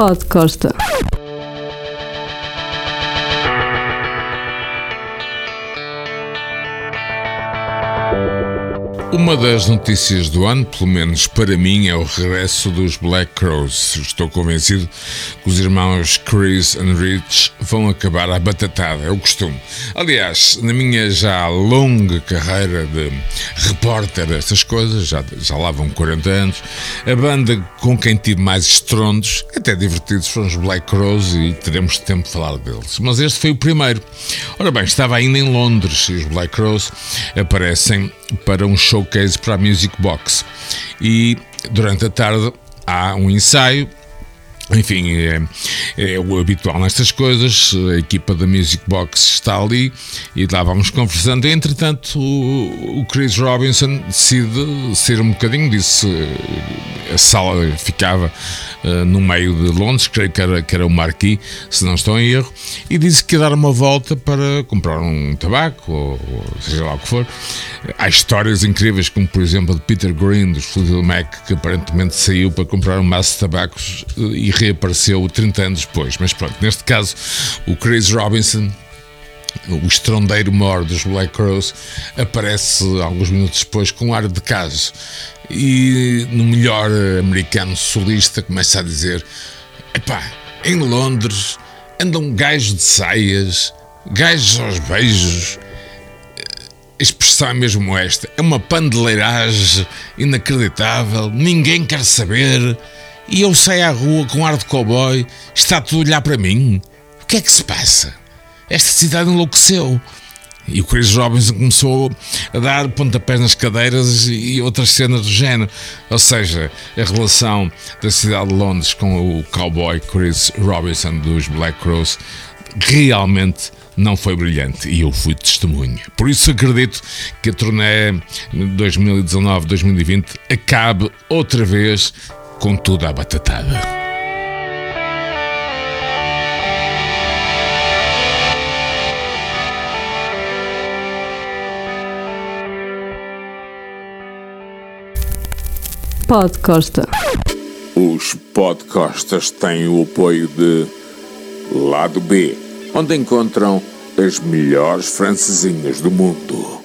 Pod Costa. Uma das notícias do ano, pelo menos para mim, é o regresso dos Black Crows. Estou convencido que os irmãos Chris e Rich vão acabar à batatada, é o costume. Aliás, na minha já longa carreira de repórter destas coisas, já, já lá vão 40 anos, a banda com quem tive mais estrondos, até divertidos, foram os Black Crows e teremos tempo de falar deles. Mas este foi o primeiro. Ora bem, estava ainda em Londres e os Black Crows aparecem para um showcase para a Music Box. E durante a tarde há um ensaio enfim, é, é, o habitual nestas coisas. A equipa da Music Box está ali e lá vamos conversando. Entretanto, o, o Chris Robinson decide ser um bocadinho disso. Sala ficava uh, no meio de Londres, creio que era, que era o Marquis, se não estou em erro, e disse que ia dar uma volta para comprar um tabaco, ou, ou seja lá o que for. Há histórias incríveis, como por exemplo a de Peter Green, dos Fleetwood Mac, que aparentemente saiu para comprar um maço de tabacos eh, e reapareceu 30 anos depois. Mas pronto, neste caso, o Chris Robinson, o estrondeiro mor dos Black Crows, aparece alguns minutos depois com um ar de caso. E no melhor americano solista começa a dizer: Epá, em Londres andam gajos de saias, gajos aos beijos. A expressão é mesmo esta: é uma pandeleiragem inacreditável, ninguém quer saber e eu saio à rua com ar de cowboy, está tudo a olhar para mim. O que é que se passa? Esta cidade enlouqueceu. E o Chris Robinson começou a dar pontapés nas cadeiras e outras cenas do género. Ou seja, a relação da cidade de Londres com o cowboy Chris Robinson dos Black Crows realmente não foi brilhante e eu fui testemunha. Por isso acredito que a turnê 2019-2020 acabe outra vez com toda a batatada. Pod Costa. Os podcastas têm o apoio de Lado B, onde encontram as melhores francesinhas do mundo.